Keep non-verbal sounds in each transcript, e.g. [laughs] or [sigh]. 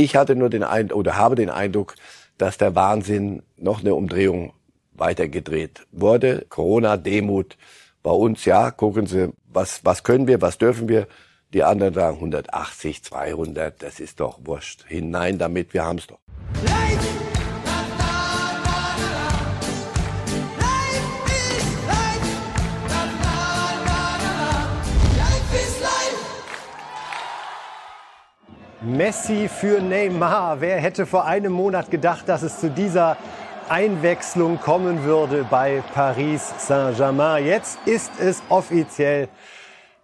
Ich hatte nur den Eindruck oder habe den Eindruck, dass der Wahnsinn noch eine Umdrehung weitergedreht wurde. Corona, Demut bei uns, ja, gucken Sie, was, was können wir, was dürfen wir. Die anderen sagen 180, 200, das ist doch wurscht. Hinein damit, wir haben's doch. Messi für Neymar. Wer hätte vor einem Monat gedacht, dass es zu dieser Einwechslung kommen würde bei Paris Saint-Germain? Jetzt ist es offiziell.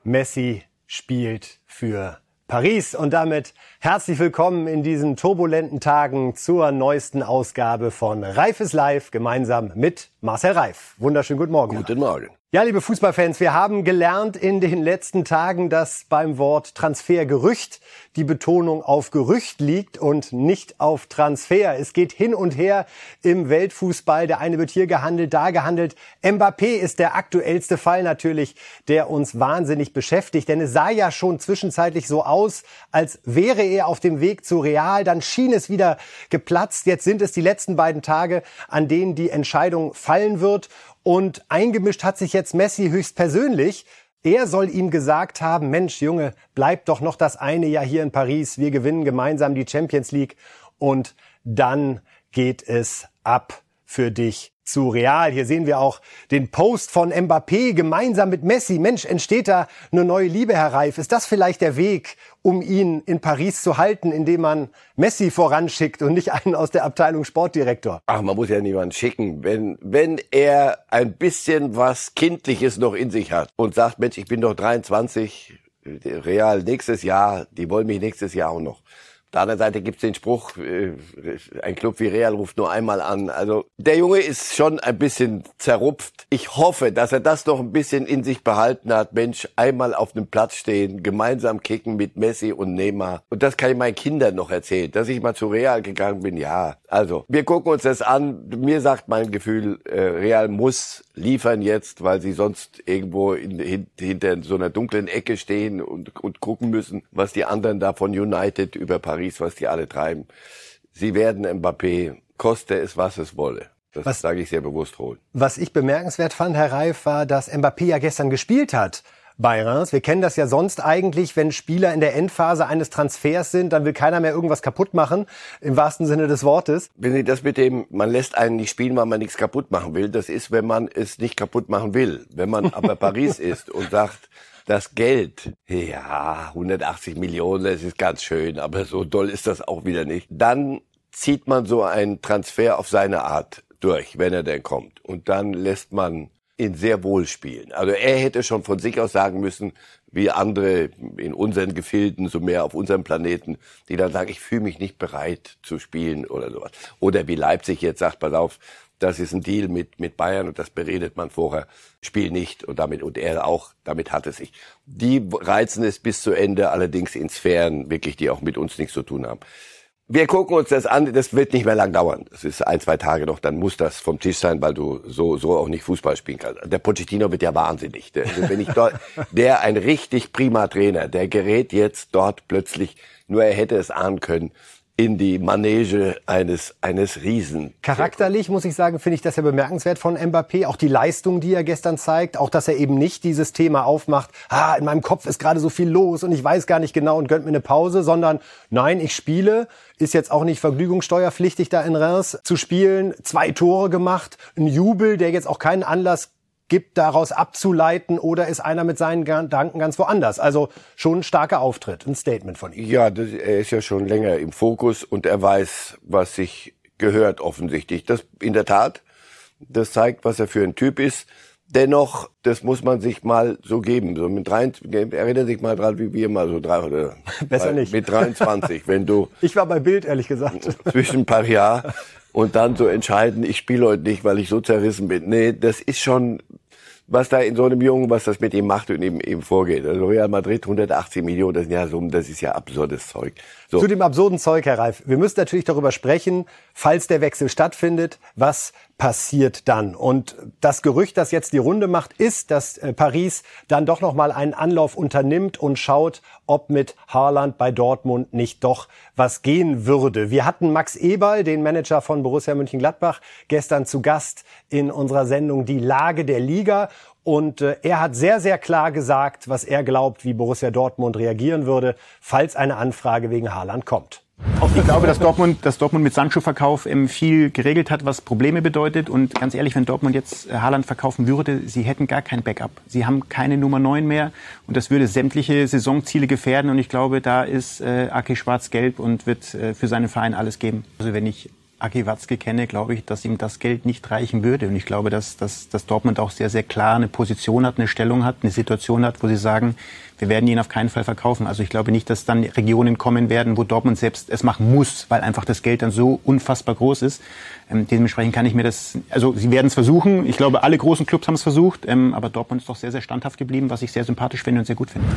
Messi spielt für Paris und damit herzlich willkommen in diesen turbulenten Tagen zur neuesten Ausgabe von Reifes Live gemeinsam mit Marcel Reif. Wunderschönen guten Morgen. Guten Morgen. Ja, liebe Fußballfans, wir haben gelernt in den letzten Tagen, dass beim Wort Transfergerücht die Betonung auf Gerücht liegt und nicht auf Transfer. Es geht hin und her im Weltfußball. Der eine wird hier gehandelt, da gehandelt. Mbappé ist der aktuellste Fall natürlich, der uns wahnsinnig beschäftigt. Denn es sah ja schon zwischenzeitlich so aus, als wäre er auf dem Weg zu Real. Dann schien es wieder geplatzt. Jetzt sind es die letzten beiden Tage, an denen die Entscheidung fallen wird. Und eingemischt hat sich jetzt Messi höchstpersönlich. Er soll ihm gesagt haben, Mensch, Junge, bleib doch noch das eine Jahr hier in Paris. Wir gewinnen gemeinsam die Champions League und dann geht es ab für dich zu Real. Hier sehen wir auch den Post von Mbappé gemeinsam mit Messi. Mensch, entsteht da eine neue Liebe, Herr Reif? Ist das vielleicht der Weg, um ihn in Paris zu halten, indem man Messi voranschickt und nicht einen aus der Abteilung Sportdirektor? Ach, man muss ja niemanden schicken. Wenn, wenn er ein bisschen was Kindliches noch in sich hat und sagt, Mensch, ich bin doch 23, Real nächstes Jahr, die wollen mich nächstes Jahr auch noch der anderen Seite gibt's den Spruch, äh, ein Club wie Real ruft nur einmal an. Also der Junge ist schon ein bisschen zerrupft. Ich hoffe, dass er das noch ein bisschen in sich behalten hat. Mensch, einmal auf einem Platz stehen, gemeinsam kicken mit Messi und Neymar. Und das kann ich meinen Kindern noch erzählen, dass ich mal zu Real gegangen bin. Ja, also wir gucken uns das an. Mir sagt mein Gefühl, äh, Real muss liefern jetzt, weil sie sonst irgendwo in, hin, hinter so einer dunklen Ecke stehen und, und gucken müssen, was die anderen da von United über Paris, was die alle treiben. Sie werden Mbappé, koste es, was es wolle. Das was, sage ich sehr bewusst holen. Was ich bemerkenswert fand, Herr Reif, war, dass Mbappé ja gestern gespielt hat bei Reims. Wir kennen das ja sonst eigentlich, wenn Spieler in der Endphase eines Transfers sind, dann will keiner mehr irgendwas kaputt machen, im wahrsten Sinne des Wortes. Wenn Sie das mit dem, man lässt einen nicht spielen, weil man nichts kaputt machen will, das ist, wenn man es nicht kaputt machen will. Wenn man aber [laughs] Paris ist und sagt, das Geld, ja, 180 Millionen, das ist ganz schön, aber so doll ist das auch wieder nicht. Dann zieht man so einen Transfer auf seine Art durch, wenn er denn kommt. Und dann lässt man ihn sehr wohl spielen. Also er hätte schon von sich aus sagen müssen, wie andere in unseren Gefilden, so mehr auf unserem Planeten, die dann sagen, ich fühle mich nicht bereit zu spielen oder sowas. Oder wie Leipzig jetzt sagt, pass auf, das ist ein Deal mit, mit Bayern und das beredet man vorher, spiel nicht und damit, und er auch, damit hat es sich. Die reizen es bis zu Ende, allerdings in Sphären wirklich, die auch mit uns nichts zu tun haben. Wir gucken uns das an, das wird nicht mehr lang dauern. Das ist ein, zwei Tage noch, dann muss das vom Tisch sein, weil du so, so auch nicht Fußball spielen kannst. Der Pochettino wird ja wahnsinnig. Der, also wenn ich dort, [laughs] der ein richtig prima Trainer, der gerät jetzt dort plötzlich, nur er hätte es ahnen können, in die Manege eines, eines Riesen. Charakterlich, muss ich sagen, finde ich das ja bemerkenswert von Mbappé. Auch die Leistung, die er gestern zeigt. Auch, dass er eben nicht dieses Thema aufmacht, ah, in meinem Kopf ist gerade so viel los und ich weiß gar nicht genau und gönnt mir eine Pause, sondern nein, ich spiele. Ist jetzt auch nicht vergnügungssteuerpflichtig, da in Reims zu spielen. Zwei Tore gemacht. Ein Jubel, der jetzt auch keinen Anlass gibt, daraus abzuleiten oder ist einer mit seinen Gedanken ganz woanders? Also schon ein starker Auftritt, ein Statement von ihm. Ja, das, er ist ja schon länger im Fokus und er weiß, was sich gehört offensichtlich. Das in der Tat, das zeigt, was er für ein Typ ist. Dennoch, das muss man sich mal so geben. So mit drei, erinnere sich mal dran, wie wir mal so drei oder besser nicht mit 23, wenn du. [laughs] Ich war bei Bild ehrlich gesagt [laughs] zwischen ein paar Jahren und dann so entscheiden, ich spiele heute nicht, weil ich so zerrissen bin. Nee, das ist schon, was da in so einem Jungen, was das mit ihm macht und ihm, ihm vorgeht. Also Real Madrid 180 Millionen, das, sind ja so, das ist ja absurdes Zeug. So. Zu dem absurden Zeug, Herr Reif. Wir müssen natürlich darüber sprechen, falls der Wechsel stattfindet, was passiert dann? Und das Gerücht, das jetzt die Runde macht, ist, dass äh, Paris dann doch noch mal einen Anlauf unternimmt und schaut, ob mit Haaland bei Dortmund nicht doch was gehen würde. Wir hatten Max Eberl, den Manager von Borussia Mönchengladbach, gestern zu Gast in unserer Sendung Die Lage der Liga. Und äh, er hat sehr, sehr klar gesagt, was er glaubt, wie Borussia Dortmund reagieren würde, falls eine Anfrage wegen Haaland kommt. Ich glaube, dass Dortmund, dass Dortmund mit Sancho-Verkauf ähm, viel geregelt hat, was Probleme bedeutet. Und ganz ehrlich, wenn Dortmund jetzt äh, Haaland verkaufen würde, sie hätten gar kein Backup. Sie haben keine Nummer 9 mehr. Und das würde sämtliche Saisonziele gefährden. Und ich glaube, da ist äh, Aki schwarz-gelb und wird äh, für seinen Verein alles geben. Also wenn ich Aki Watzke kenne, glaube ich, dass ihm das Geld nicht reichen würde. Und ich glaube, dass, dass, dass Dortmund auch sehr, sehr klar eine Position hat, eine Stellung hat, eine Situation hat, wo sie sagen, wir werden ihn auf keinen Fall verkaufen. Also ich glaube nicht, dass dann Regionen kommen werden, wo Dortmund selbst es machen muss, weil einfach das Geld dann so unfassbar groß ist. Ähm, dementsprechend kann ich mir das, also sie werden es versuchen. Ich glaube, alle großen Clubs haben es versucht, ähm, aber Dortmund ist doch sehr, sehr standhaft geblieben, was ich sehr sympathisch finde und sehr gut finde.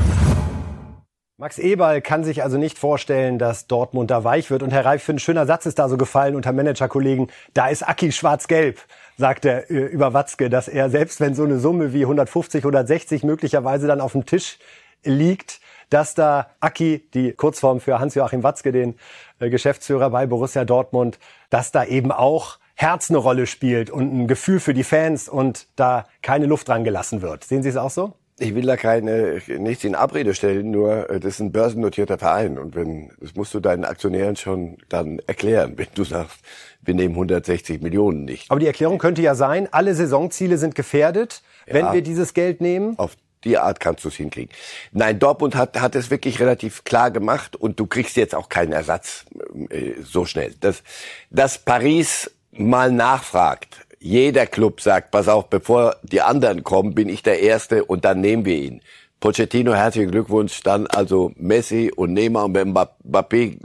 Max Eberl kann sich also nicht vorstellen, dass Dortmund da weich wird. Und Herr Reif, für ein schöner Satz ist da so gefallen unter Managerkollegen. Da ist Aki schwarz-gelb, sagt er äh, über Watzke, dass er selbst wenn so eine Summe wie 150, 160 möglicherweise dann auf dem Tisch liegt, dass da Aki, die Kurzform für Hans-Joachim Watzke, den äh, Geschäftsführer bei Borussia Dortmund, dass da eben auch Herz eine Rolle spielt und ein Gefühl für die Fans und da keine Luft dran gelassen wird. Sehen Sie es auch so? Ich will da keine, nichts in Abrede stellen, nur äh, das ist ein börsennotierter Verein und wenn, das musst du deinen Aktionären schon dann erklären, wenn du sagst, wir nehmen 160 Millionen nicht. Aber die Erklärung könnte ja sein, alle Saisonziele sind gefährdet, ja, wenn wir dieses Geld nehmen. Auf die Art kannst du es hinkriegen. Nein, Dortmund hat, hat es wirklich relativ klar gemacht und du kriegst jetzt auch keinen Ersatz äh, so schnell. Dass, dass Paris mal nachfragt, jeder Club sagt, pass auf, bevor die anderen kommen, bin ich der Erste und dann nehmen wir ihn. Pochettino, herzlichen Glückwunsch, dann also Messi und Neymar und wenn Mbappé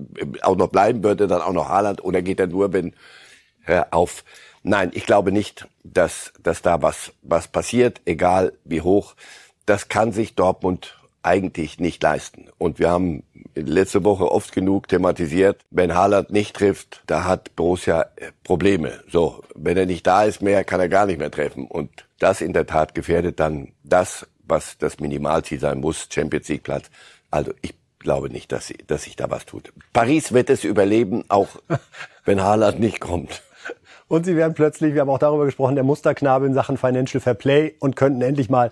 auch noch bleiben würde, dann auch noch Haaland oder geht er nur, wenn, hör auf. Nein, ich glaube nicht, dass, dass da was, was passiert, egal wie hoch. Das kann sich Dortmund eigentlich nicht leisten. Und wir haben letzte Woche oft genug thematisiert, wenn Haaland nicht trifft, da hat Borussia äh, Probleme. So, wenn er nicht da ist mehr, kann er gar nicht mehr treffen. Und das in der Tat gefährdet dann das, was das Minimalziel sein muss, Champions League Platz. Also ich glaube nicht, dass, sie, dass sich da was tut. Paris wird es überleben, auch [laughs] wenn Haaland nicht kommt. Und sie werden plötzlich, wir haben auch darüber gesprochen, der Musterknabe in Sachen Financial Fair Play und könnten endlich mal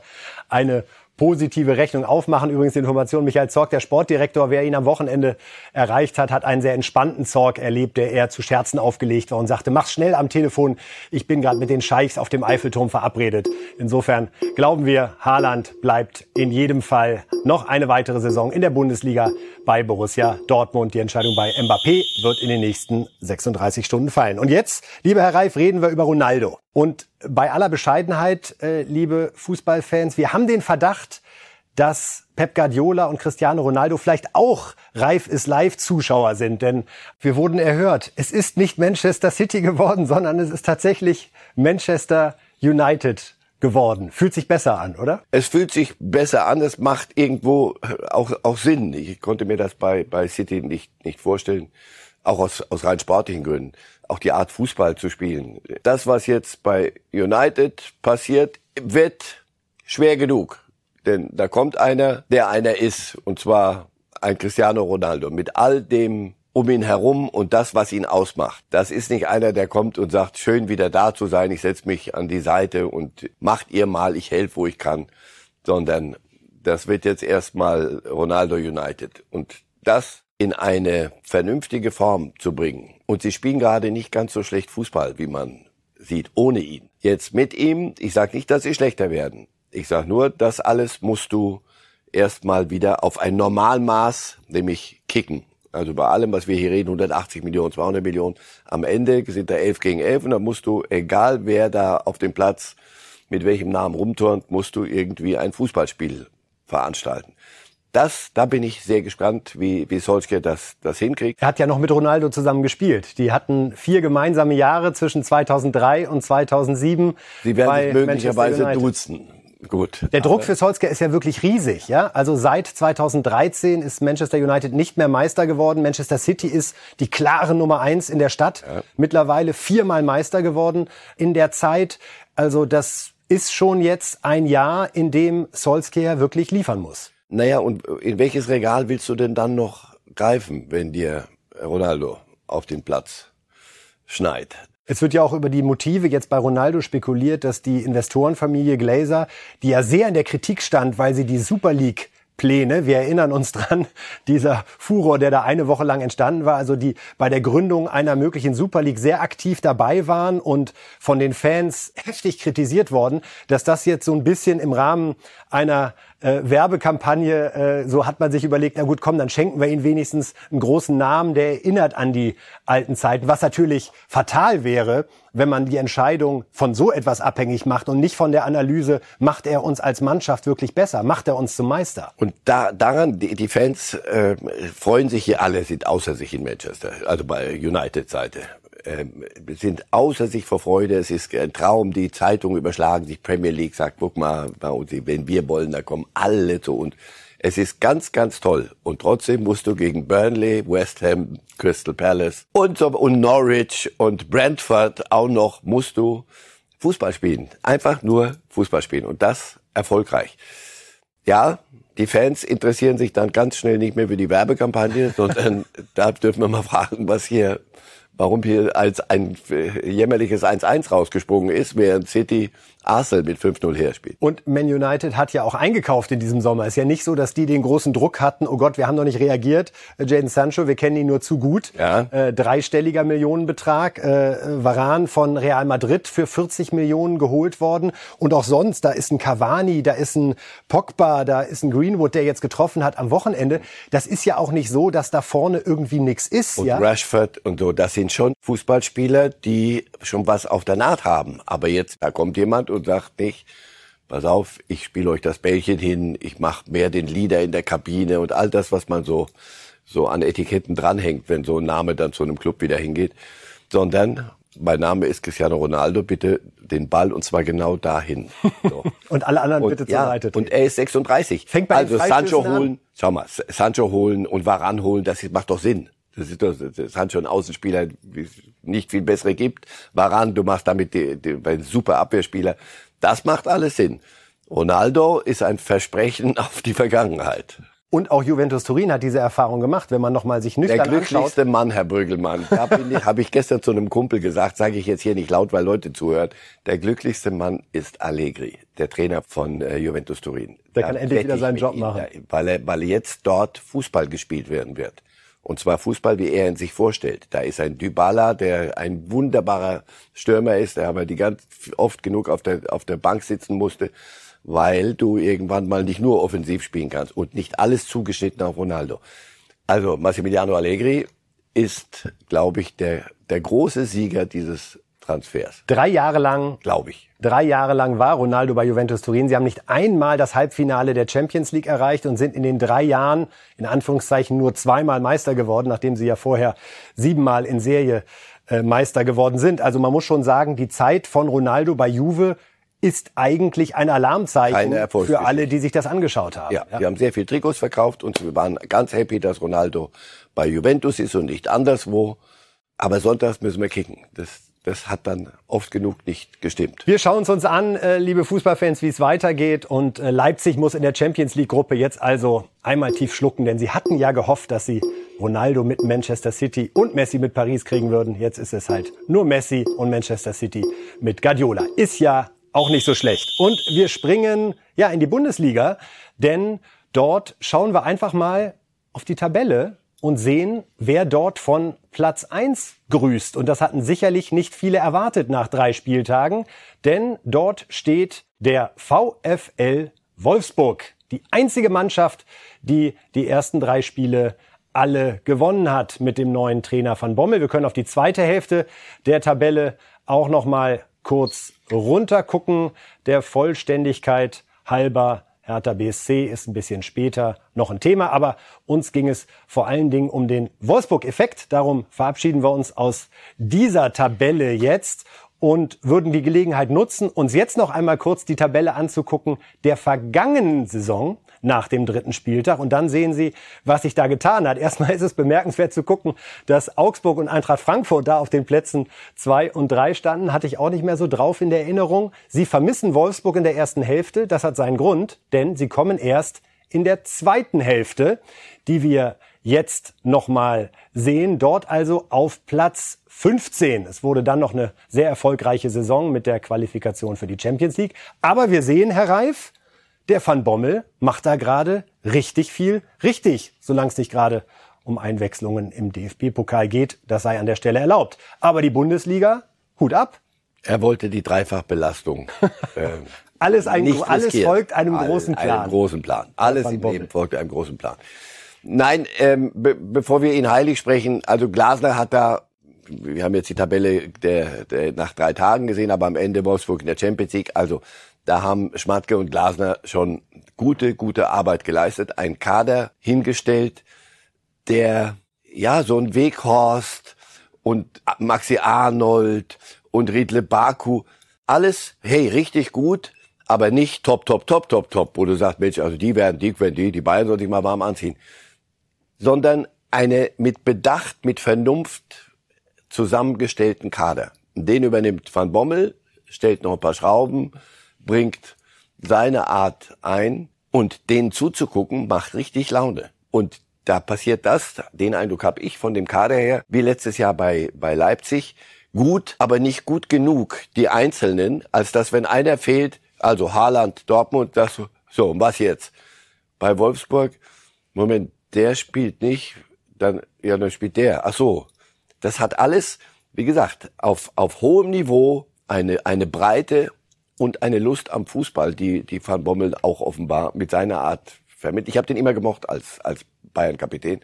eine positive Rechnung aufmachen. Übrigens die Information, Michael Zorg, der Sportdirektor, wer ihn am Wochenende erreicht hat, hat einen sehr entspannten Zorg erlebt, der eher zu Scherzen aufgelegt war und sagte, mach's schnell am Telefon, ich bin gerade mit den Scheichs auf dem Eiffelturm verabredet. Insofern glauben wir, Haaland bleibt in jedem Fall noch eine weitere Saison in der Bundesliga bei Borussia Dortmund. Die Entscheidung bei Mbappé wird in den nächsten 36 Stunden fallen. Und jetzt, lieber Herr Reif, reden wir über Ronaldo. Und bei aller Bescheidenheit, äh, liebe Fußballfans, wir haben den Verdacht, dass Pep Guardiola und Cristiano Ronaldo vielleicht auch Reif ist Live-Zuschauer sind, denn wir wurden erhört. Es ist nicht Manchester City geworden, sondern es ist tatsächlich Manchester United geworden. Fühlt sich besser an, oder? Es fühlt sich besser an. Es macht irgendwo auch, auch Sinn. Ich konnte mir das bei, bei City nicht, nicht vorstellen. Auch aus, aus rein sportlichen Gründen. Auch die Art Fußball zu spielen. Das, was jetzt bei United passiert, wird schwer genug. Denn da kommt einer, der einer ist. Und zwar ein Cristiano Ronaldo. Mit all dem um ihn herum und das, was ihn ausmacht. Das ist nicht einer, der kommt und sagt, schön wieder da zu sein, ich setze mich an die Seite und macht ihr mal, ich helfe, wo ich kann, sondern das wird jetzt erstmal Ronaldo United. Und das in eine vernünftige Form zu bringen. Und sie spielen gerade nicht ganz so schlecht Fußball, wie man sieht, ohne ihn. Jetzt mit ihm, ich sage nicht, dass sie schlechter werden. Ich sage nur, das alles musst du erstmal wieder auf ein Normalmaß, nämlich kicken. Also bei allem, was wir hier reden, 180 Millionen, 200 Millionen, am Ende sind da 11 gegen 11 und dann musst du, egal wer da auf dem Platz mit welchem Namen rumturnt, musst du irgendwie ein Fußballspiel veranstalten. Das, da bin ich sehr gespannt, wie, wie Solskjaer das, das hinkriegt. Er hat ja noch mit Ronaldo zusammen gespielt. Die hatten vier gemeinsame Jahre zwischen 2003 und 2007. Sie werden sich möglicherweise duzen. Gut. Der Druck für Solskjaer ist ja wirklich riesig, ja. Also seit 2013 ist Manchester United nicht mehr Meister geworden. Manchester City ist die klare Nummer eins in der Stadt. Ja. Mittlerweile viermal Meister geworden in der Zeit. Also das ist schon jetzt ein Jahr, in dem Solskjaer wirklich liefern muss. Naja, und in welches Regal willst du denn dann noch greifen, wenn dir Ronaldo auf den Platz schneit? Es wird ja auch über die Motive jetzt bei Ronaldo spekuliert, dass die Investorenfamilie Glazer, die ja sehr in der Kritik stand, weil sie die Super League Pläne. Wir erinnern uns dran, [laughs] dieser Furor, der da eine Woche lang entstanden war, also die bei der Gründung einer möglichen Super League sehr aktiv dabei waren und von den Fans heftig kritisiert worden, dass das jetzt so ein bisschen im Rahmen einer äh, Werbekampagne, äh, so hat man sich überlegt, na gut, komm, dann schenken wir ihnen wenigstens einen großen Namen, der erinnert an die alten Zeiten, was natürlich fatal wäre, wenn man die Entscheidung von so etwas abhängig macht und nicht von der Analyse, macht er uns als Mannschaft wirklich besser, macht er uns zum Meister. Und da, daran, die, die Fans äh, freuen sich hier alle, sind außer sich in Manchester, also bei United-Seite ähm, sind außer sich vor Freude. Es ist ein Traum. Die Zeitungen überschlagen sich. Premier League sagt, guck mal, wenn wir wollen, da kommen alle zu uns. Es ist ganz, ganz toll. Und trotzdem musst du gegen Burnley, West Ham, Crystal Palace und, so, und Norwich und Brentford auch noch musst du Fußball spielen. Einfach nur Fußball spielen. Und das erfolgreich. Ja, die Fans interessieren sich dann ganz schnell nicht mehr für die Werbekampagne, [laughs] sondern da dürfen wir mal fragen, was hier warum hier als ein äh, jämmerliches 1-1 rausgesprungen ist, während City Arsenal mit 5-0 herspielt. Und Man United hat ja auch eingekauft in diesem Sommer. Ist ja nicht so, dass die den großen Druck hatten, oh Gott, wir haben noch nicht reagiert. Äh, Jaden Sancho, wir kennen ihn nur zu gut. Ja. Äh, dreistelliger Millionenbetrag. Äh, Varan von Real Madrid für 40 Millionen geholt worden. Und auch sonst, da ist ein Cavani, da ist ein Pogba, da ist ein Greenwood, der jetzt getroffen hat am Wochenende. Das ist ja auch nicht so, dass da vorne irgendwie nichts ist. Und ja? Rashford und so, das sind schon Fußballspieler, die schon was auf der Naht haben. Aber jetzt, da kommt jemand und sagt nicht, pass auf, ich spiele euch das Bällchen hin, ich mache mehr den Leader in der Kabine und all das, was man so, so an Etiketten dranhängt, wenn so ein Name dann zu einem Club wieder hingeht. Sondern, mein Name ist Cristiano Ronaldo, bitte den Ball und zwar genau dahin. So. [laughs] und alle anderen und, bitte zur ja, Seite. Und er ist 36. Fängt bei also Sancho holen, an? schau mal, Sancho holen und Varan holen, das macht doch Sinn. Das ist doch, das hat schon Außenspieler, nicht viel bessere gibt. Varan, du machst damit die, die, ein super Abwehrspieler. Das macht alles Sinn. Ronaldo ist ein Versprechen [laughs] auf die Vergangenheit. Und auch Juventus Turin hat diese Erfahrung gemacht, wenn man nochmal sich nüchtern Der glücklichste anschaut. Mann, Herr Brügelmann, da [laughs] habe ich gestern zu einem Kumpel gesagt, sage ich jetzt hier nicht laut, weil Leute zuhören. Der glücklichste Mann ist Allegri, der Trainer von äh, Juventus Turin. Der da kann endlich wieder seinen Job machen. Ihm, weil, er, weil jetzt dort Fußball gespielt werden wird. Und zwar Fußball, wie er ihn sich vorstellt. Da ist ein Dybala, der ein wunderbarer Stürmer ist, der aber die ganz oft genug auf der, auf der Bank sitzen musste, weil du irgendwann mal nicht nur offensiv spielen kannst und nicht alles zugeschnitten auf Ronaldo. Also Massimiliano Allegri ist, glaube ich, der, der große Sieger dieses Transfers. Drei Jahre lang, glaube ich. Drei Jahre lang war Ronaldo bei Juventus Turin. Sie haben nicht einmal das Halbfinale der Champions League erreicht und sind in den drei Jahren in Anführungszeichen nur zweimal Meister geworden, nachdem sie ja vorher siebenmal in Serie äh, Meister geworden sind. Also man muss schon sagen, die Zeit von Ronaldo bei Juve ist eigentlich ein Alarmzeichen für alle, die sich das angeschaut haben. Ja, ja, wir haben sehr viel Trikots verkauft und wir waren ganz happy, dass Ronaldo bei Juventus ist und nicht anderswo. Aber sonntags müssen wir kicken. Das, das hat dann oft genug nicht gestimmt. Wir schauen es uns an, äh, liebe Fußballfans, wie es weitergeht. Und äh, Leipzig muss in der Champions League-Gruppe jetzt also einmal tief schlucken, denn sie hatten ja gehofft, dass sie Ronaldo mit Manchester City und Messi mit Paris kriegen würden. Jetzt ist es halt nur Messi und Manchester City mit Guardiola. Ist ja auch nicht so schlecht. Und wir springen ja in die Bundesliga, denn dort schauen wir einfach mal auf die Tabelle und sehen, wer dort von Platz eins grüßt. Und das hatten sicherlich nicht viele erwartet nach drei Spieltagen, denn dort steht der VfL Wolfsburg, die einzige Mannschaft, die die ersten drei Spiele alle gewonnen hat mit dem neuen Trainer van Bommel. Wir können auf die zweite Hälfte der Tabelle auch noch mal kurz runtergucken, der Vollständigkeit halber Hertha BSC ist ein bisschen später noch ein Thema, aber uns ging es vor allen Dingen um den Wolfsburg-Effekt. Darum verabschieden wir uns aus dieser Tabelle jetzt und würden die Gelegenheit nutzen, uns jetzt noch einmal kurz die Tabelle anzugucken der vergangenen Saison nach dem dritten Spieltag. Und dann sehen Sie, was sich da getan hat. Erstmal ist es bemerkenswert zu gucken, dass Augsburg und Eintracht Frankfurt da auf den Plätzen zwei und drei standen. Hatte ich auch nicht mehr so drauf in der Erinnerung. Sie vermissen Wolfsburg in der ersten Hälfte. Das hat seinen Grund, denn sie kommen erst in der zweiten Hälfte, die wir jetzt nochmal sehen. Dort also auf Platz 15. Es wurde dann noch eine sehr erfolgreiche Saison mit der Qualifikation für die Champions League. Aber wir sehen, Herr Reif, der Van Bommel macht da gerade richtig viel richtig, solange es nicht gerade um Einwechslungen im DFB-Pokal geht. Das sei an der Stelle erlaubt. Aber die Bundesliga, Hut ab. Er wollte die Dreifachbelastung. [laughs] äh, alles, ein, alles folgt einem großen Plan. Einem großen Plan. Alles im Leben folgt einem großen Plan. Nein, ähm, be bevor wir ihn heilig sprechen, also Glasner hat da, wir haben jetzt die Tabelle der, der nach drei Tagen gesehen, aber am Ende Wolfsburg in der Champions League, also da haben Schmatke und Glasner schon gute, gute Arbeit geleistet, ein Kader hingestellt, der ja so ein Weghorst und Maxi Arnold und Riedle Baku, alles, hey, richtig gut, aber nicht top, top, top, top, top, wo du sagst, Mensch, also die werden dick, wenn die, die Bayern sollte ich mal warm anziehen sondern eine mit Bedacht, mit Vernunft zusammengestellten Kader. Den übernimmt Van Bommel, stellt noch ein paar Schrauben, bringt seine Art ein und denen zuzugucken macht richtig Laune. Und da passiert das, den Eindruck habe ich von dem Kader her, wie letztes Jahr bei, bei Leipzig, gut, aber nicht gut genug, die Einzelnen, als dass wenn einer fehlt, also Haaland, Dortmund, das so, und was jetzt? Bei Wolfsburg, Moment, der spielt nicht, dann, ja, dann spielt der. Ach so. Das hat alles, wie gesagt, auf, auf hohem Niveau eine, eine Breite und eine Lust am Fußball, die, die Van Bommel auch offenbar mit seiner Art vermittelt. Ich habe den immer gemocht als, als Bayern-Kapitän.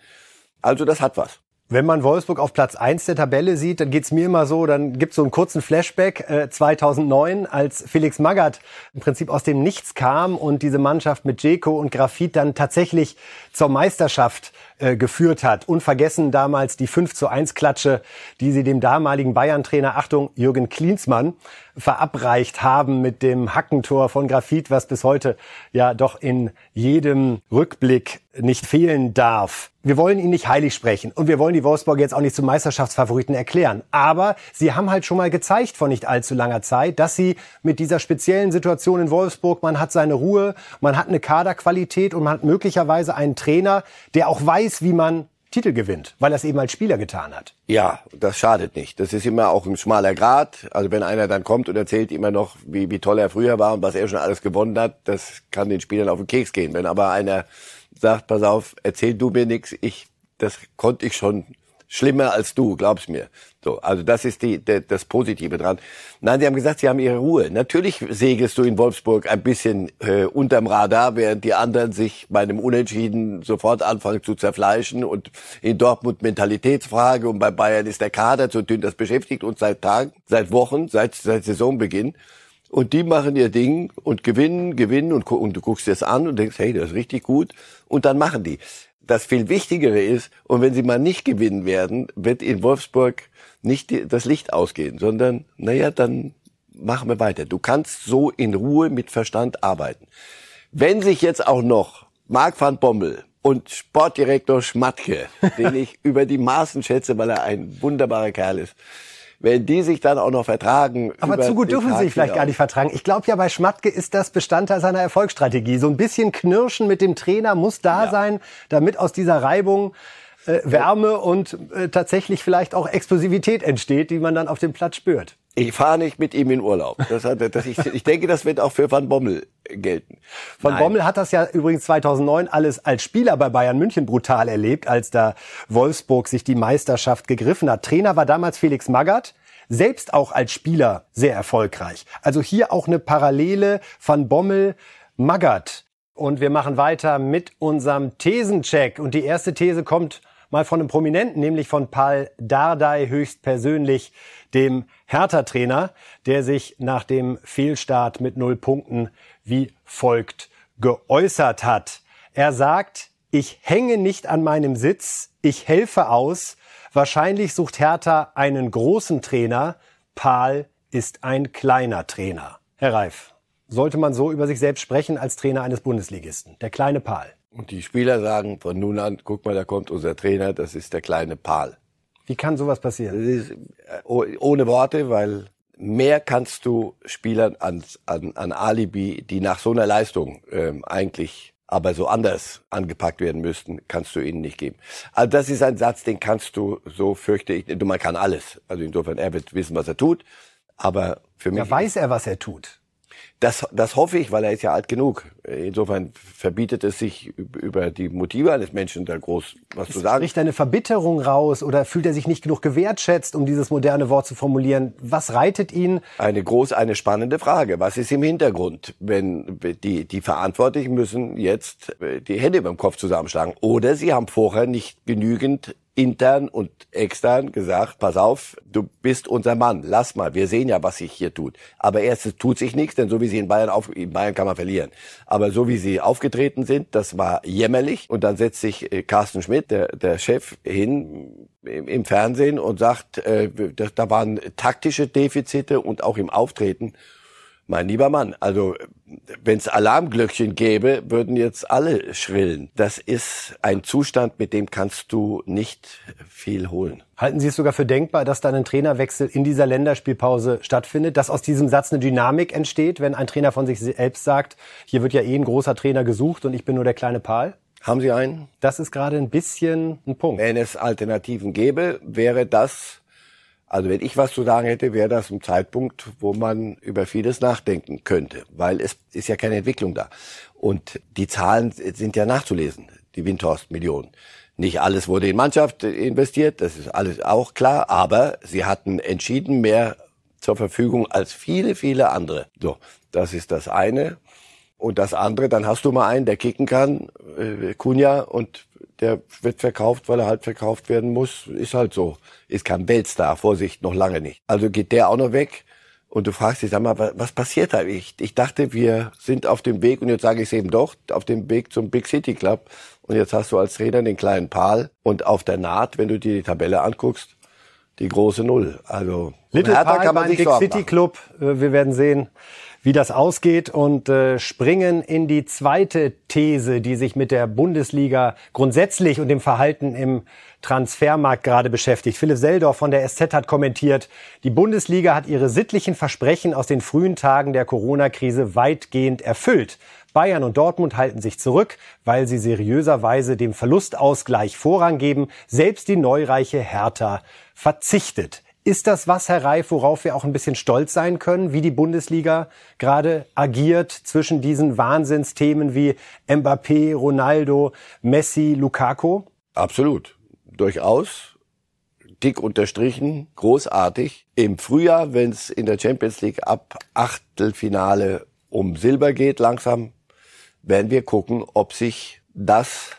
Also das hat was. Wenn man Wolfsburg auf Platz eins der Tabelle sieht, dann geht's mir immer so, dann gibt's so einen kurzen Flashback äh, 2009, als Felix Magath im Prinzip aus dem Nichts kam und diese Mannschaft mit Jeko und Grafit dann tatsächlich zur Meisterschaft äh, geführt hat. Unvergessen damals die 5 zu 1 Klatsche, die sie dem damaligen Bayern-Trainer, Achtung, Jürgen Klinsmann, verabreicht haben mit dem Hackentor von Grafit, was bis heute ja doch in jedem Rückblick nicht fehlen darf. Wir wollen ihn nicht heilig sprechen und wir wollen die Wolfsburg jetzt auch nicht zum Meisterschaftsfavoriten erklären. Aber sie haben halt schon mal gezeigt vor nicht allzu langer Zeit, dass sie mit dieser speziellen Situation in Wolfsburg, man hat seine Ruhe, man hat eine Kaderqualität und man hat möglicherweise einen Trainer, der auch weiß, wie man Titel gewinnt, weil er es eben als Spieler getan hat. Ja, das schadet nicht. Das ist immer auch ein schmaler Grad. Also wenn einer dann kommt und erzählt immer noch, wie, wie toll er früher war und was er schon alles gewonnen hat, das kann den Spielern auf den Keks gehen. Wenn aber einer sagt, pass auf, erzähl du mir nichts, ich, das konnte ich schon schlimmer als du, glaub's mir. So, also das ist die, de, das Positive dran. Nein, sie haben gesagt, sie haben ihre Ruhe. Natürlich segelst du in Wolfsburg ein bisschen äh, unterm Radar, während die anderen sich bei einem Unentschieden sofort anfangen zu zerfleischen und in Dortmund Mentalitätsfrage und bei Bayern ist der Kader zu dünn. Das beschäftigt uns seit Tagen, seit Wochen, seit, seit Saisonbeginn. Und die machen ihr Ding und gewinnen, gewinnen und, und du guckst dir das an und denkst, hey, das ist richtig gut. Und dann machen die. Das viel Wichtigere ist, und wenn sie mal nicht gewinnen werden, wird in Wolfsburg nicht die, das Licht ausgehen, sondern, naja, dann machen wir weiter. Du kannst so in Ruhe mit Verstand arbeiten. Wenn sich jetzt auch noch Marc van Bommel und Sportdirektor Schmatke, den [laughs] ich über die Maßen schätze, weil er ein wunderbarer Kerl ist, wenn die sich dann auch noch vertragen. Aber zu gut dürfen sie sich vielleicht gar nicht vertragen. Ich glaube ja, bei Schmatke ist das Bestandteil seiner Erfolgsstrategie. So ein bisschen Knirschen mit dem Trainer muss da ja. sein, damit aus dieser Reibung äh, Wärme und äh, tatsächlich vielleicht auch Explosivität entsteht, die man dann auf dem Platz spürt. Ich fahre nicht mit ihm in Urlaub. Das hat, das ich, ich denke, das wird auch für Van Bommel gelten. Van Nein. Bommel hat das ja übrigens 2009 alles als Spieler bei Bayern München brutal erlebt, als da Wolfsburg sich die Meisterschaft gegriffen hat. Trainer war damals Felix Magath selbst auch als Spieler sehr erfolgreich. Also hier auch eine Parallele Van Bommel, Magath. Und wir machen weiter mit unserem Thesencheck. Und die erste These kommt mal von einem Prominenten, nämlich von Paul Dardai höchstpersönlich, dem Hertha-Trainer, der sich nach dem Fehlstart mit null Punkten wie folgt geäußert hat. Er sagt, ich hänge nicht an meinem Sitz, ich helfe aus. Wahrscheinlich sucht Hertha einen großen Trainer. Paul ist ein kleiner Trainer. Herr Reif, sollte man so über sich selbst sprechen als Trainer eines Bundesligisten? Der kleine Pal. Und die Spieler sagen von nun an, guck mal, da kommt unser Trainer, das ist der kleine Pal. Wie kann sowas passieren? Ist, äh, ohne Worte, weil mehr kannst du Spielern an, an, an Alibi, die nach so einer Leistung ähm, eigentlich aber so anders angepackt werden müssten, kannst du ihnen nicht geben. Also das ist ein Satz, den kannst du, so fürchte ich, du, man kann alles. Also insofern, er wird wissen, was er tut. Aber für mich. Ja, weiß er, was er tut. Das, das hoffe ich, weil er ist ja alt genug. Insofern verbietet es sich über die Motive eines Menschen da groß was es zu sagen. Spricht eine Verbitterung raus oder fühlt er sich nicht genug gewertschätzt, um dieses moderne Wort zu formulieren? Was reitet ihn? Eine groß, eine spannende Frage. Was ist im Hintergrund? Wenn die, die Verantwortlichen müssen jetzt die Hände über dem Kopf zusammenschlagen oder sie haben vorher nicht genügend intern und extern gesagt, pass auf, du bist unser Mann, lass mal, wir sehen ja, was sich hier tut. Aber erstens tut sich nichts, denn so wie sie in Bayern auf, in Bayern kann man verlieren. Aber so wie sie aufgetreten sind, das war jämmerlich. Und dann setzt sich äh, Carsten Schmidt, der, der Chef, hin im, im Fernsehen und sagt, äh, da, da waren taktische Defizite und auch im Auftreten. Mein lieber Mann, also wenn es Alarmglöckchen gäbe, würden jetzt alle schrillen. Das ist ein Zustand, mit dem kannst du nicht viel holen. Halten Sie es sogar für denkbar, dass dann ein Trainerwechsel in dieser Länderspielpause stattfindet, dass aus diesem Satz eine Dynamik entsteht, wenn ein Trainer von sich selbst sagt, hier wird ja eh ein großer Trainer gesucht und ich bin nur der kleine Pal? Haben Sie einen? Das ist gerade ein bisschen ein Punkt. Wenn es Alternativen gäbe, wäre das also wenn ich was zu sagen hätte, wäre das ein Zeitpunkt, wo man über vieles nachdenken könnte, weil es ist ja keine Entwicklung da. Und die Zahlen sind ja nachzulesen, die Windhorst-Millionen. Nicht alles wurde in Mannschaft investiert, das ist alles auch klar, aber sie hatten entschieden mehr zur Verfügung als viele, viele andere. So, das ist das eine. Und das andere, dann hast du mal einen, der kicken kann, äh, Kunja, und der wird verkauft, weil er halt verkauft werden muss. Ist halt so. Ist kein Weltstar, Vorsicht, noch lange nicht. Also geht der auch noch weg. Und du fragst dich, sag mal, was passiert da? Ich, ich dachte, wir sind auf dem Weg, und jetzt sage ich es eben doch, auf dem Weg zum Big City Club. Und jetzt hast du als Trainer den kleinen Pal und auf der Naht, wenn du dir die Tabelle anguckst, die große Null. Also Little Pal kann man Big City Club. Äh, wir werden sehen, wie das ausgeht und äh, springen in die zweite These, die sich mit der Bundesliga grundsätzlich und dem Verhalten im Transfermarkt gerade beschäftigt. Philipp Seldorf von der SZ hat kommentiert, die Bundesliga hat ihre sittlichen Versprechen aus den frühen Tagen der Corona-Krise weitgehend erfüllt. Bayern und Dortmund halten sich zurück, weil sie seriöserweise dem Verlustausgleich Vorrang geben. Selbst die neureiche Hertha verzichtet. Ist das was, Herr Reif, worauf wir auch ein bisschen stolz sein können, wie die Bundesliga gerade agiert zwischen diesen Wahnsinnsthemen wie Mbappé, Ronaldo, Messi, Lukaku? Absolut. Durchaus. Dick unterstrichen, großartig. Im Frühjahr, wenn es in der Champions League ab Achtelfinale um Silber geht, langsam, werden wir gucken, ob sich das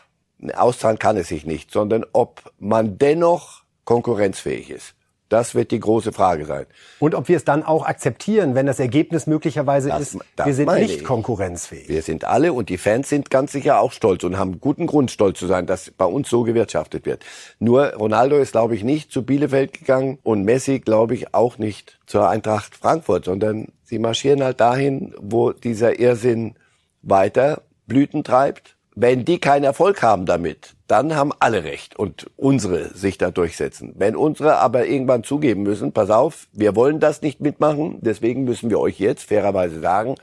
auszahlen kann es sich nicht, sondern ob man dennoch konkurrenzfähig ist. Das wird die große Frage sein. Und ob wir es dann auch akzeptieren, wenn das Ergebnis möglicherweise das, ist, das wir sind nicht ich. konkurrenzfähig. Wir sind alle und die Fans sind ganz sicher auch stolz und haben guten Grund stolz zu sein, dass bei uns so gewirtschaftet wird. Nur Ronaldo ist, glaube ich, nicht zu Bielefeld gegangen und Messi, glaube ich, auch nicht zur Eintracht Frankfurt, sondern sie marschieren halt dahin, wo dieser Irrsinn weiter Blüten treibt wenn die keinen Erfolg haben damit, dann haben alle recht und unsere sich da durchsetzen. Wenn unsere aber irgendwann zugeben müssen, pass auf, wir wollen das nicht mitmachen, deswegen müssen wir euch jetzt fairerweise sagen,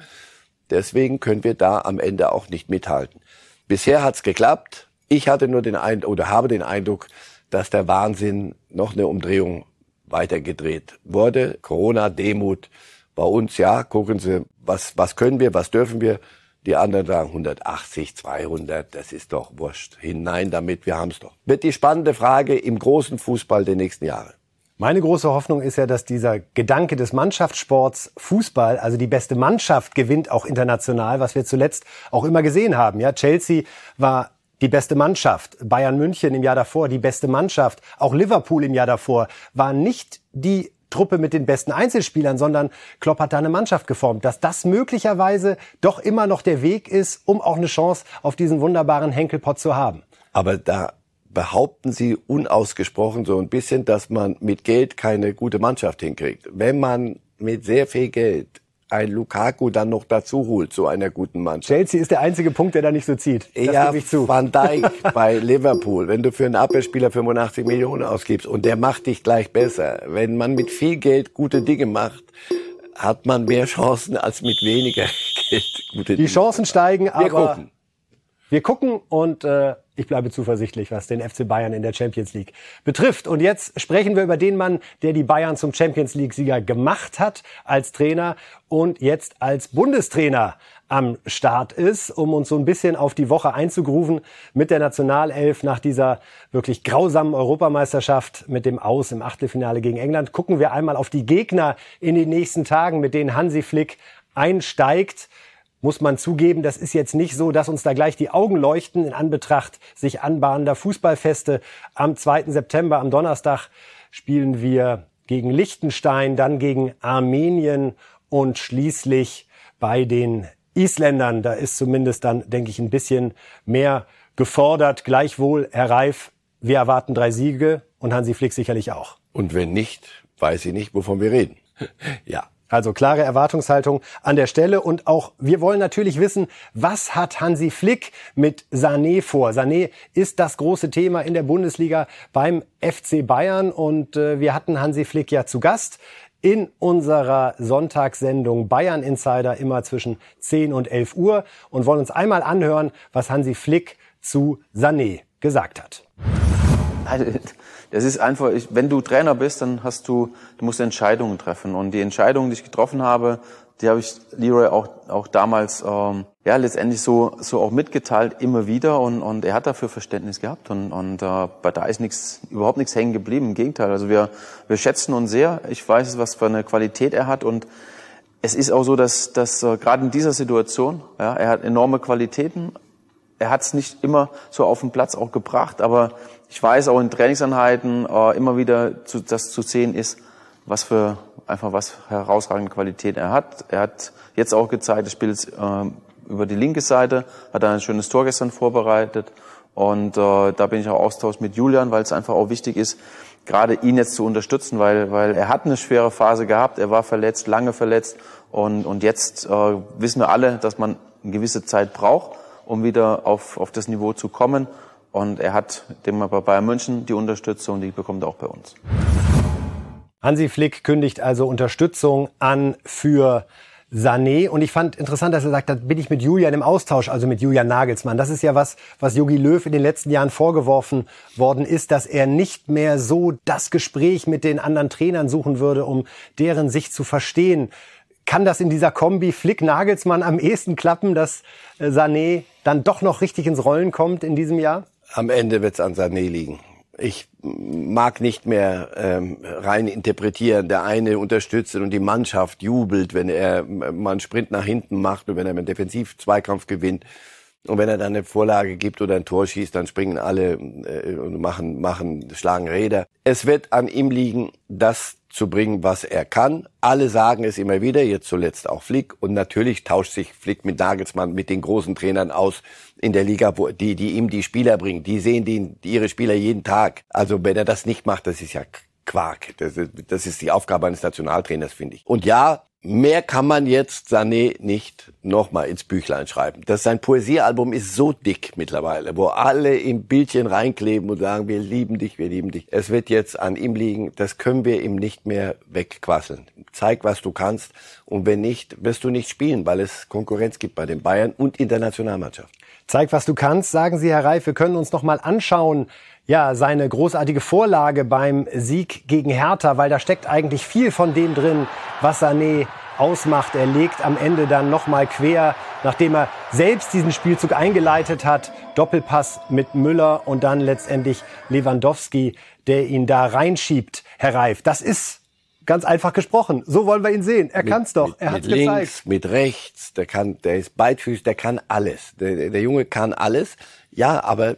deswegen können wir da am Ende auch nicht mithalten. Bisher hat's geklappt. Ich hatte nur den Eindruck oder habe den Eindruck, dass der Wahnsinn noch eine Umdrehung weitergedreht wurde. Corona, Demut bei uns, ja, gucken Sie, was, was können wir, was dürfen wir. Die anderen sagen 180, 200, das ist doch wurscht. Hinein damit, wir haben's doch. Wird die spannende Frage im großen Fußball der nächsten Jahre. Meine große Hoffnung ist ja, dass dieser Gedanke des Mannschaftssports Fußball, also die beste Mannschaft gewinnt auch international, was wir zuletzt auch immer gesehen haben. Ja, Chelsea war die beste Mannschaft, Bayern München im Jahr davor die beste Mannschaft, auch Liverpool im Jahr davor waren nicht die Truppe mit den besten Einzelspielern, sondern Klopp hat da eine Mannschaft geformt, dass das möglicherweise doch immer noch der Weg ist, um auch eine Chance auf diesen wunderbaren Henkelpott zu haben. Aber da behaupten Sie unausgesprochen so ein bisschen, dass man mit Geld keine gute Mannschaft hinkriegt. Wenn man mit sehr viel Geld ein Lukaku dann noch dazu holt, so einer guten Mannschaft. Chelsea ist der einzige Punkt, der da nicht so zieht. Das ja, ich zu. Van Dijk [laughs] bei Liverpool, wenn du für einen Abwehrspieler 85 Millionen ausgibst und der macht dich gleich besser. Wenn man mit viel Geld gute Dinge macht, hat man mehr Chancen als mit weniger [laughs] Geld gute Die Chancen steigen, aber Wir gucken. Wir gucken und äh, ich bleibe zuversichtlich, was den FC Bayern in der Champions League betrifft. Und jetzt sprechen wir über den Mann, der die Bayern zum Champions League-Sieger gemacht hat als Trainer und jetzt als Bundestrainer am Start ist, um uns so ein bisschen auf die Woche einzugrooven mit der Nationalelf nach dieser wirklich grausamen Europameisterschaft mit dem Aus im Achtelfinale gegen England. Gucken wir einmal auf die Gegner in den nächsten Tagen, mit denen Hansi Flick einsteigt muss man zugeben, das ist jetzt nicht so, dass uns da gleich die Augen leuchten in Anbetracht sich anbahnender Fußballfeste. Am 2. September, am Donnerstag, spielen wir gegen Liechtenstein, dann gegen Armenien und schließlich bei den Isländern. Da ist zumindest dann, denke ich, ein bisschen mehr gefordert. Gleichwohl, Herr Reif, wir erwarten drei Siege und Hansi Flick sicherlich auch. Und wenn nicht, weiß ich nicht, wovon wir reden. [laughs] ja. Also klare Erwartungshaltung an der Stelle und auch wir wollen natürlich wissen, was hat Hansi Flick mit Sané vor? Sané ist das große Thema in der Bundesliga beim FC Bayern und äh, wir hatten Hansi Flick ja zu Gast in unserer Sonntagssendung Bayern Insider immer zwischen 10 und 11 Uhr und wollen uns einmal anhören, was Hansi Flick zu Sané gesagt hat. Das ist einfach, ich, wenn du Trainer bist, dann hast du, du musst Entscheidungen treffen. Und die Entscheidungen, die ich getroffen habe, die habe ich Leroy auch, auch damals ähm, ja letztendlich so, so auch mitgeteilt, immer wieder. Und, und er hat dafür Verständnis gehabt. Und, und äh, bei da ist nichts, überhaupt nichts hängen geblieben. Im Gegenteil. Also wir, wir schätzen uns sehr. Ich weiß, was für eine Qualität er hat. Und es ist auch so, dass, dass äh, gerade in dieser Situation, ja, er hat enorme Qualitäten. Er hat es nicht immer so auf den Platz auch gebracht, aber ich weiß auch in Trainingseinheiten äh, immer wieder zu, das zu sehen ist, was für einfach was herausragende Qualität er hat. Er hat jetzt auch gezeigt, er spielt äh, über die linke Seite, hat ein schönes Tor gestern vorbereitet und äh, da bin ich auch Austausch mit Julian, weil es einfach auch wichtig ist, gerade ihn jetzt zu unterstützen, weil, weil er hat eine schwere Phase gehabt, er war verletzt, lange verletzt und, und jetzt äh, wissen wir alle, dass man eine gewisse Zeit braucht, um wieder auf, auf das Niveau zu kommen. Und er hat dem bei Bayern München die Unterstützung, die bekommt er auch bei uns. Hansi Flick kündigt also Unterstützung an für Sané. Und ich fand interessant, dass er sagt, da bin ich mit Julian im Austausch, also mit Julian Nagelsmann. Das ist ja was, was Jogi Löw in den letzten Jahren vorgeworfen worden ist, dass er nicht mehr so das Gespräch mit den anderen Trainern suchen würde, um deren Sicht zu verstehen. Kann das in dieser Kombi Flick-Nagelsmann am ehesten klappen, dass äh, Sané dann doch noch richtig ins Rollen kommt in diesem Jahr? Am Ende wird es an Sané liegen. Ich mag nicht mehr ähm, rein interpretieren. Der eine unterstützt und die Mannschaft jubelt, wenn er mal einen Sprint nach hinten macht und wenn er einen Defensiv-Zweikampf gewinnt. Und wenn er dann eine Vorlage gibt oder ein Tor schießt, dann springen alle äh, und machen, machen, schlagen Räder. Es wird an ihm liegen, das zu bringen, was er kann. Alle sagen es immer wieder, jetzt zuletzt auch Flick. Und natürlich tauscht sich Flick mit Nagelsmann, mit den großen Trainern aus in der Liga, wo, die, die ihm die Spieler bringen. Die sehen die, ihre Spieler jeden Tag. Also wenn er das nicht macht, das ist ja Quark. Das das ist die Aufgabe eines Nationaltrainers, finde ich. Und ja, Mehr kann man jetzt Sané nicht nochmal ins Büchlein schreiben. Das sein Poesiealbum ist so dick mittlerweile, wo alle im Bildchen reinkleben und sagen, wir lieben dich, wir lieben dich. Es wird jetzt an ihm liegen, das können wir ihm nicht mehr wegquasseln. Zeig, was du kannst und wenn nicht, wirst du nicht spielen, weil es Konkurrenz gibt bei den Bayern und in der Nationalmannschaft. Zeig, was du kannst, sagen Sie, Herr Reif. Wir können uns noch mal anschauen, ja, seine großartige Vorlage beim Sieg gegen Hertha, weil da steckt eigentlich viel von dem drin, was Sané ausmacht. Er legt am Ende dann nochmal quer, nachdem er selbst diesen Spielzug eingeleitet hat. Doppelpass mit Müller und dann letztendlich Lewandowski, der ihn da reinschiebt. Herr Reif, das ist ganz einfach gesprochen. So wollen wir ihn sehen. Er kann es doch. Er hat es gezeigt. Mit rechts, der kann, der ist beidfüßig, der kann alles. Der, der Junge kann alles. Ja, aber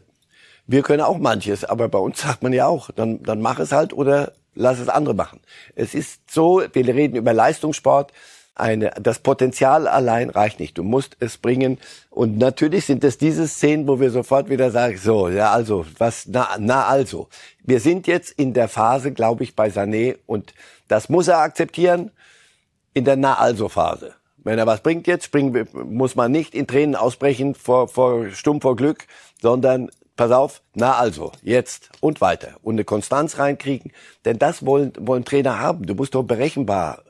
wir können auch manches, aber bei uns sagt man ja auch, dann, dann mach es halt oder lass es andere machen. Es ist so, wir reden über Leistungssport, eine, das Potenzial allein reicht nicht. Du musst es bringen. Und natürlich sind es diese Szenen, wo wir sofort wieder sagen, so, ja, also, was, na, na, also. Wir sind jetzt in der Phase, glaube ich, bei Sané und das muss er akzeptieren. in der Na-Also-Phase. Wenn er was bringt jetzt, springen, muss man nicht in Tränen ausbrechen vor, vor stumm vor Glück, sondern pass auf, na also, jetzt und weiter. Und eine Konstanz reinkriegen, denn das wollen, wollen Trainer haben. Du musst doch berechenbar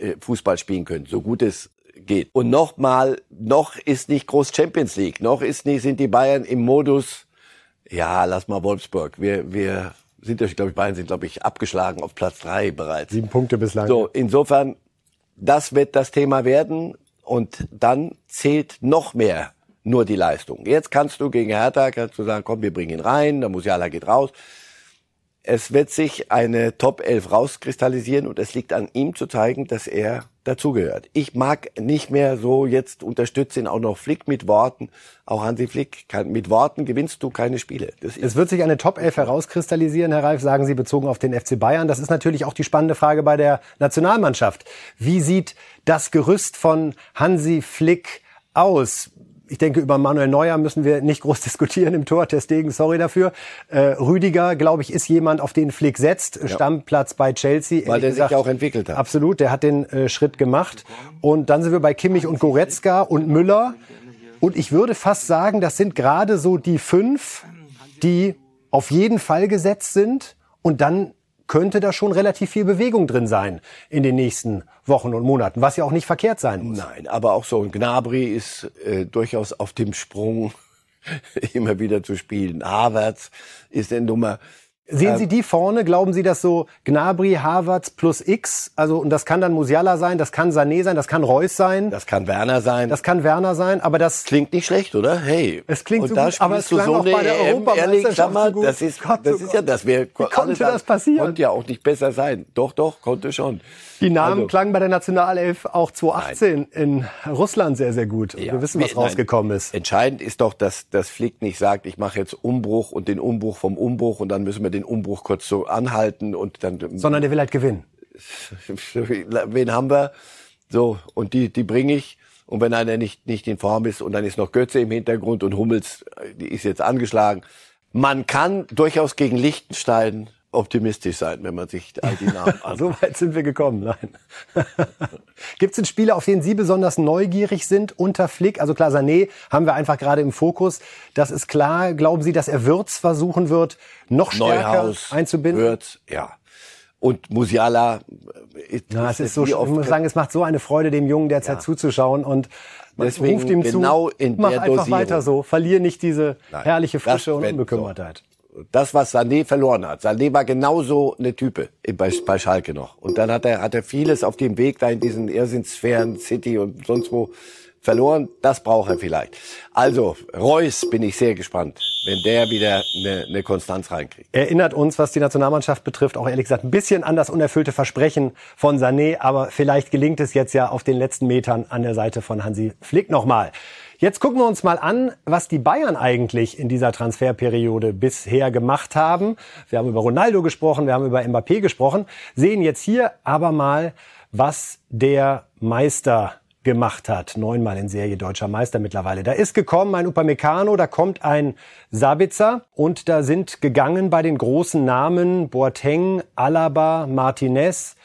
äh, Fußball spielen können, so gut es geht. Und nochmal, noch ist nicht groß Champions League, noch ist nicht, sind die Bayern im Modus, ja, lass mal Wolfsburg. Wir, wir sind ja, glaube ich, Bayern sind, glaube ich, abgeschlagen auf Platz drei bereits. Sieben Punkte bislang. So, insofern, das wird das Thema werden und dann zählt noch mehr nur die Leistung. Jetzt kannst du gegen Hertha kannst du sagen, komm, wir bringen ihn rein, der Musiala geht raus. Es wird sich eine Top 11 rauskristallisieren und es liegt an ihm zu zeigen, dass er dazugehört. Ich mag nicht mehr so jetzt unterstützen auch noch Flick mit Worten. Auch Hansi Flick kann, mit Worten gewinnst du keine Spiele. es wird sich eine Top 11 herauskristallisieren, Herr Reif, sagen Sie bezogen auf den FC Bayern. Das ist natürlich auch die spannende Frage bei der Nationalmannschaft. Wie sieht das Gerüst von Hansi Flick aus? Ich denke, über Manuel Neuer müssen wir nicht groß [laughs] diskutieren im Tor. Testegen, sorry dafür. Äh, Rüdiger, glaube ich, ist jemand, auf den Flick setzt. Ja. Stammplatz bei Chelsea. Weil der gesagt, sich auch entwickelt hat. Absolut, der hat den äh, Schritt gemacht. Und dann sind wir bei Kimmich und Goretzka und Müller. Und ich würde fast sagen, das sind gerade so die fünf, die auf jeden Fall gesetzt sind. Und dann könnte da schon relativ viel Bewegung drin sein in den nächsten Wochen und Monaten, was ja auch nicht verkehrt sein muss. Nein, aber auch so ein Gnabry ist äh, durchaus auf dem Sprung [laughs] immer wieder zu spielen. Havertz ist der Nummer Sehen ähm, Sie die vorne? Glauben Sie, dass so Gnabry, Havertz plus X, also und das kann dann Musiala sein, das kann Sané sein, das kann Reus sein, das kann Werner sein, das kann Werner sein, aber das klingt nicht schlecht, oder? Hey, es klingt und so da gut, aber es klang so auch bei der Europameisterschaft mal, so das ist, Gott, das ist ja das. Wir, Wie konnte das passieren? Konnte ja auch nicht besser sein. Doch, doch, konnte schon. Die Namen also, klangen bei der Nationalelf auch 2018 nein. in Russland sehr, sehr gut. Ja, wir wissen, was nein, rausgekommen ist. Entscheidend ist doch, dass das Flick nicht sagt, ich mache jetzt Umbruch und den Umbruch vom Umbruch und dann müssen wir den Umbruch kurz so anhalten und dann. Sondern der will halt gewinnen. [laughs] Wen haben wir? So, und die, die bringe ich. Und wenn einer nicht, nicht in Form ist und dann ist noch Götze im Hintergrund und Hummels, die ist jetzt angeschlagen. Man kann durchaus gegen Liechtenstein optimistisch sein, wenn man sich all die Namen [laughs] anschaut. so weit sind wir gekommen, nein. [laughs] Gibt es denn Spiele, auf denen Sie besonders neugierig sind unter Flick? Also klar, Sané haben wir einfach gerade im Fokus. Das ist klar. Glauben Sie, dass er Würz versuchen wird, noch stärker Neuhaus, einzubinden? Würz, ja. Und Musiala. Ist, ja, es ist so, ich muss sagen, es macht so eine Freude, dem Jungen derzeit ja. zuzuschauen und man Deswegen ruft ihm genau zu, in mach der einfach Dosierung. weiter so, verlier nicht diese Nein, herrliche Frische und Unbekümmertheit. So das, was Sané verloren hat. Sané war genauso eine Type bei, bei Schalke noch. Und dann hat er, hat er vieles auf dem Weg da in diesen Irrsinnsphären, City und sonst wo verloren. Das braucht er vielleicht. Also, Reus bin ich sehr gespannt, wenn der wieder eine, eine Konstanz reinkriegt. Erinnert uns, was die Nationalmannschaft betrifft, auch ehrlich gesagt ein bisschen an das unerfüllte Versprechen von Sané. Aber vielleicht gelingt es jetzt ja auf den letzten Metern an der Seite von Hansi Flick nochmal. Jetzt gucken wir uns mal an, was die Bayern eigentlich in dieser Transferperiode bisher gemacht haben. Wir haben über Ronaldo gesprochen, wir haben über Mbappé gesprochen, sehen jetzt hier aber mal, was der Meister gemacht hat. Neunmal in Serie deutscher Meister mittlerweile. Da ist gekommen ein Upamecano, da kommt ein Sabitzer und da sind gegangen bei den großen Namen Boateng, Alaba, Martinez,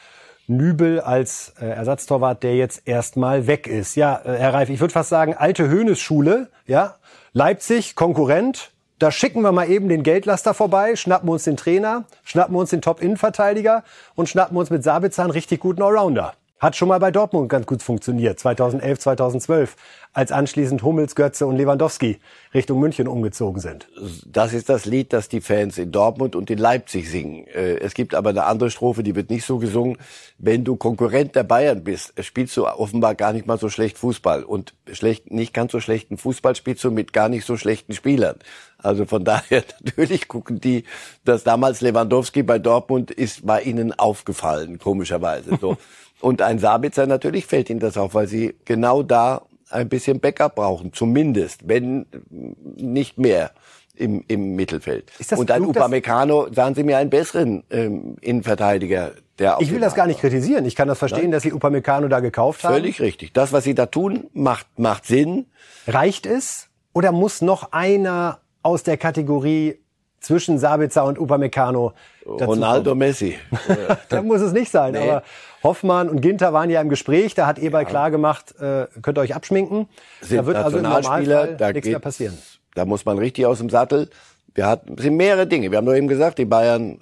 Nübel als äh, Ersatztorwart, der jetzt erstmal weg ist. Ja, äh, Herr Reif, ich würde fast sagen, alte Höhnes-Schule, ja, Leipzig, Konkurrent, da schicken wir mal eben den Geldlaster vorbei, schnappen uns den Trainer, schnappen uns den Top-Innenverteidiger und schnappen uns mit Sabitzer einen richtig guten Allrounder. Hat schon mal bei Dortmund ganz gut funktioniert, 2011, 2012, als anschließend Hummels, Götze und Lewandowski Richtung München umgezogen sind. Das ist das Lied, das die Fans in Dortmund und in Leipzig singen. Äh, es gibt aber eine andere Strophe, die wird nicht so gesungen. Wenn du Konkurrent der Bayern bist, spielst du offenbar gar nicht mal so schlecht Fußball. Und schlecht, nicht ganz so schlechten Fußball spielst du mit gar nicht so schlechten Spielern. Also von [laughs] daher natürlich gucken die, dass damals Lewandowski bei Dortmund ist, war ihnen aufgefallen, komischerweise. So. [laughs] Und ein Sabitzer, natürlich fällt ihnen das auf, weil sie genau da ein bisschen Backup brauchen, zumindest, wenn nicht mehr im, im Mittelfeld. und ein klug, Upamecano, sagen Sie mir einen besseren ähm, Innenverteidiger, der Ich will das gar nicht kritisieren. Ich kann das verstehen, Nein? dass Sie Upamecano da gekauft haben. Völlig richtig. Das, was Sie da tun, macht, macht Sinn. Reicht es? Oder muss noch einer aus der Kategorie zwischen Sabitzer und Upamecano Ronaldo, kommt. Messi. [laughs] da muss es nicht sein. Nee. Aber Hoffmann und Ginter waren ja im Gespräch. Da hat Eberl klar gemacht, äh, könnt ihr euch abschminken. Sind da wird also im Normalfall da nichts mehr geht's- passieren. Da muss man richtig aus dem Sattel. Wir hatten, sind mehrere Dinge. Wir haben nur eben gesagt, die Bayern,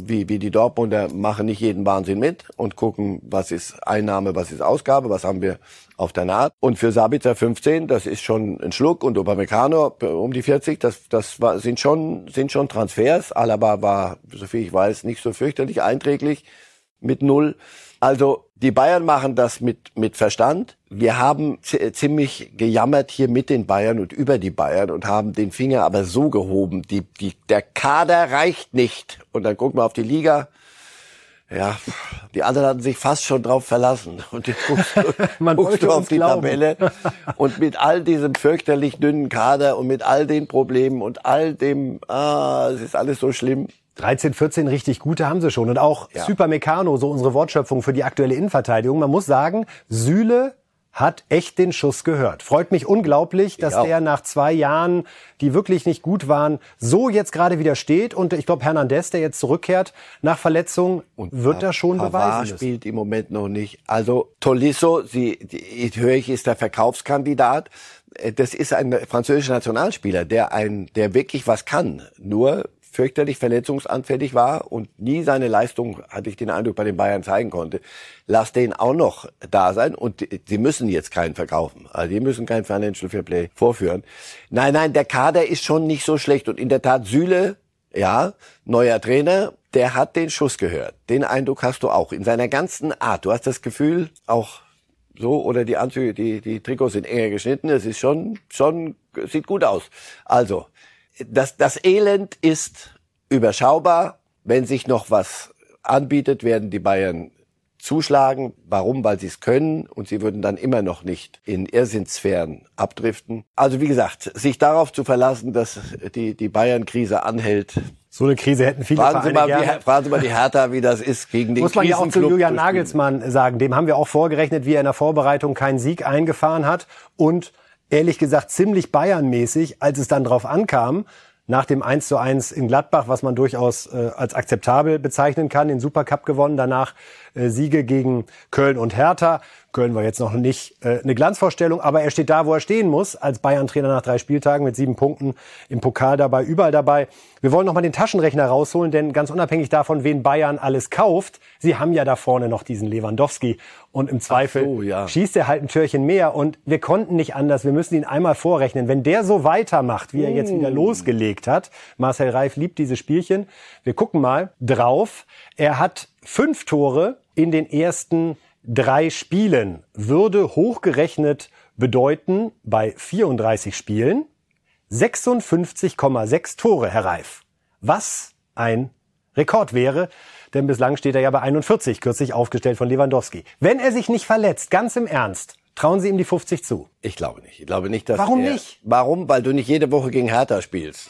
wie, wie die Dortmunder, machen nicht jeden Wahnsinn mit und gucken, was ist Einnahme, was ist Ausgabe, was haben wir auf der Naht. Und für Sabitzer 15, das ist schon ein Schluck und Upamecano um die 40, das, das war, sind schon, sind schon Transfers. Alaba war, soviel ich weiß, nicht so fürchterlich einträglich mit null. Also die Bayern machen das mit mit Verstand. Wir haben zi- ziemlich gejammert hier mit den Bayern und über die Bayern und haben den Finger aber so gehoben, die die der Kader reicht nicht. Und dann gucken wir auf die Liga. Ja, die anderen hatten sich fast schon drauf verlassen. [laughs] Und jetzt guckst du, [laughs] Man guckst du auf die glauben. Tabelle. [laughs] Und mit all diesem fürchterlich dünnen Kader und mit all den Problemen und all dem, ah, es ist alles so schlimm. 13, 14 richtig gute haben sie schon. Und auch Ja. Supermecano, so unsere Wortschöpfung für die aktuelle Innenverteidigung. Man muss sagen, Süle hat echt den Schuss gehört. Freut mich unglaublich, dass auch. der nach zwei Jahren, die wirklich nicht gut waren, so jetzt gerade wieder steht. Und ich glaube, Hernandez, der jetzt zurückkehrt nach Verletzung, wird da schon Pavard beweisen spielt im Moment noch nicht. Also Tolisso, sie, die, höre ich, ist der Verkaufskandidat. Äh, Das ist ein französischer Nationalspieler, der ein, der wirklich was kann. Nur fürchterlich verletzungsanfällig war und nie seine Leistung, hatte ich den Eindruck, bei den Bayern zeigen konnte. Lass den auch noch da sein und sie müssen jetzt keinen verkaufen. Also die müssen kein Financial Fair Play vorführen. Nein, nein, der Kader ist schon nicht so schlecht und in der Tat Süle ja, neuer Trainer, der hat den Schuss gehört. Den Eindruck hast du auch in seiner ganzen Art. Du hast das Gefühl, auch so oder die Anzüge, die die Trikots sind enger geschnitten. Es ist schon schon sieht gut aus. Also das das Elend ist überschaubar. Wenn sich noch was anbietet, werden die Bayern zuschlagen. Warum? Weil sie es können und sie würden dann immer noch nicht in Irrsinnssphären abdriften. Also wie gesagt, sich darauf zu verlassen, dass die, die Bayern-Krise anhält. So eine Krise hätten viele Fragen Sie, Vereine mal, wie, gerne. fragen Sie mal die Hertha, wie das ist gegen den Muss man ja auch zu Julian. Nagelsmann sagen. Dem haben wir auch vorgerechnet, wie er in der Vorbereitung keinen Sieg eingefahren hat. Und ehrlich gesagt ziemlich Bayernmäßig, als es dann drauf ankam, nach dem 1 zu 1 in Gladbach, was man durchaus äh, als akzeptabel bezeichnen kann, den Supercup gewonnen, danach äh, Siege gegen Köln und Hertha. Köln war jetzt noch nicht äh, eine Glanzvorstellung, aber er steht da, wo er stehen muss, als Bayern-Trainer nach drei Spieltagen mit sieben Punkten im Pokal dabei, überall dabei. Wir wollen noch mal den Taschenrechner rausholen, denn ganz unabhängig davon, wen Bayern alles kauft, sie haben ja da vorne noch diesen Lewandowski und im Zweifel so, ja. schießt er halt ein Türchen mehr und wir konnten nicht anders, wir müssen ihn einmal vorrechnen. Wenn der so weitermacht, wie er jetzt wieder losgelegt hat, Marcel Reif liebt diese Spielchen, wir gucken mal drauf, er hat fünf Tore in den ersten drei Spielen, würde hochgerechnet bedeuten, bei 34 Spielen 56,6 Tore, Herr Reif. Was ein Rekord wäre, denn bislang steht er ja bei 41, kürzlich aufgestellt von Lewandowski. Wenn er sich nicht verletzt, ganz im Ernst, trauen Sie ihm die 50 zu. Ich glaube nicht. Ich glaube nicht, dass Warum er, nicht? Warum? Weil du nicht jede Woche gegen Hertha spielst.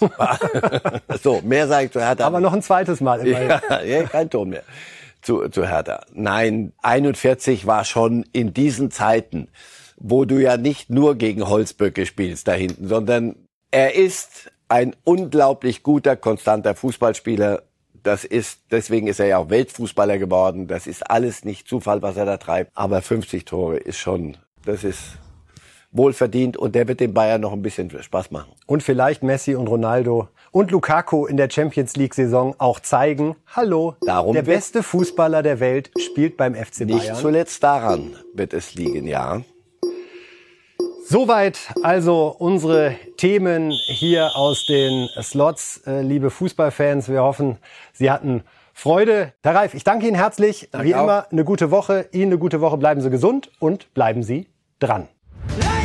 [laughs] so, mehr sage ich zu Hertha. Aber noch ein zweites Mal. immerhin. Ja, ja, kein Ton mehr. Zu, zu Hertha. Nein, 41 war schon in diesen Zeiten, wo du ja nicht nur gegen Holzböcke spielst da hinten, sondern er ist ein unglaublich guter, konstanter Fußballspieler. Das ist, deswegen ist er ja auch Weltfußballer geworden. Das ist alles nicht Zufall, was er da treibt. Aber 50 Tore ist schon, das ist wohlverdient und der wird den Bayern noch ein bisschen Spaß machen. Und vielleicht Messi und Ronaldo und Lukaku in der Champions League Saison auch zeigen, hallo, Darum der beste Fußballer der Welt spielt beim FC Nicht Bayern. zuletzt daran wird es liegen, ja. Soweit also unsere Themen hier aus den Slots, äh, liebe Fußballfans. Wir hoffen, Sie hatten Freude. Herr Reif, ich danke Ihnen herzlich. Wie auch. immer, eine gute Woche. Ihnen eine gute Woche. Bleiben Sie gesund und bleiben Sie dran. La